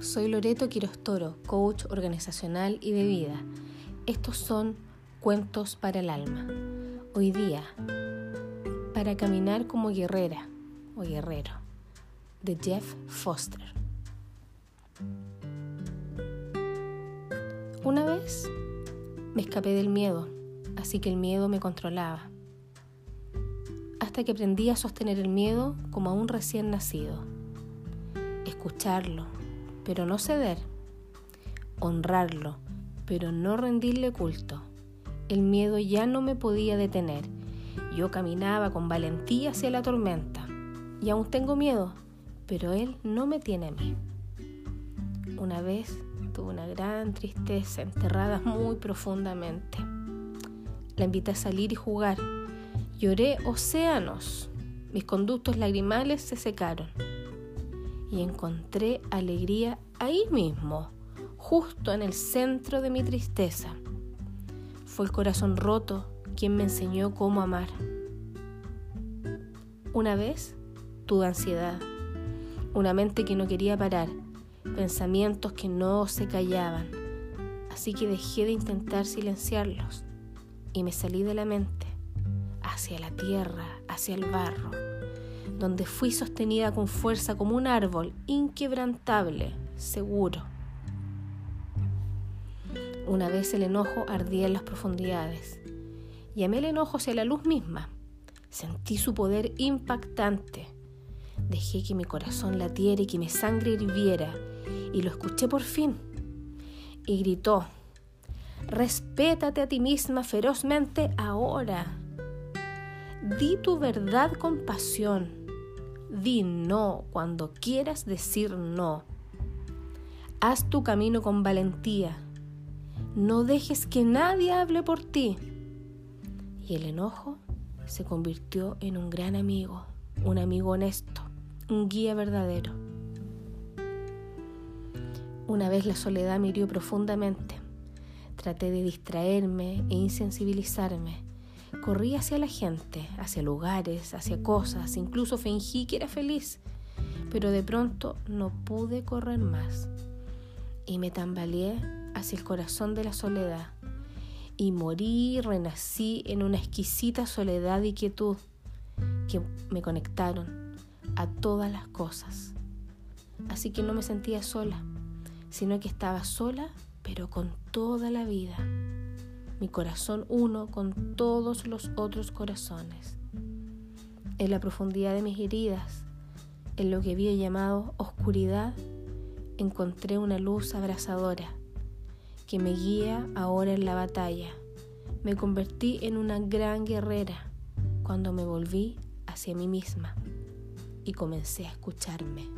soy Loreto Quirostoro, coach organizacional y de vida. Estos son cuentos para el alma. Hoy día, para caminar como guerrera o guerrero, de Jeff Foster. Una vez me escapé del miedo, así que el miedo me controlaba, hasta que aprendí a sostener el miedo como a un recién nacido, escucharlo, pero no ceder, honrarlo, pero no rendirle culto. El miedo ya no me podía detener. Yo caminaba con valentía hacia la tormenta. Y aún tengo miedo, pero él no me tiene a mí. Una vez tuve una gran tristeza enterrada muy profundamente. La invité a salir y jugar. Lloré océanos. Mis conductos lagrimales se secaron y encontré alegría ahí mismo, justo en el centro de mi tristeza. Fue el corazón roto quien me enseñó cómo amar. Una vez tuve ansiedad, una mente que no quería parar, pensamientos que no se callaban, así que dejé de intentar silenciarlos y me salí de la mente, hacia la tierra, hacia el barro donde fui sostenida con fuerza como un árbol inquebrantable, seguro. Una vez el enojo ardía en las profundidades. Llamé el enojo hacia la luz misma. Sentí su poder impactante. Dejé que mi corazón latiera y que mi sangre hirviera. Y lo escuché por fin. Y gritó, respétate a ti misma ferozmente ahora. Di tu verdad con pasión Di no cuando quieras decir no. Haz tu camino con valentía. No dejes que nadie hable por ti. Y el enojo se convirtió en un gran amigo, un amigo honesto, un guía verdadero. Una vez la soledad me hirió profundamente. Traté de distraerme e insensibilizarme Corrí hacia la gente, hacia lugares, hacia cosas, incluso fingí que era feliz, pero de pronto no pude correr más y me tambaleé hacia el corazón de la soledad y morí renací en una exquisita soledad y quietud que me conectaron a todas las cosas. Así que no me sentía sola, sino que estaba sola, pero con toda la vida mi corazón uno con todos los otros corazones. En la profundidad de mis heridas, en lo que había llamado oscuridad, encontré una luz abrasadora que me guía ahora en la batalla. Me convertí en una gran guerrera cuando me volví hacia mí misma y comencé a escucharme.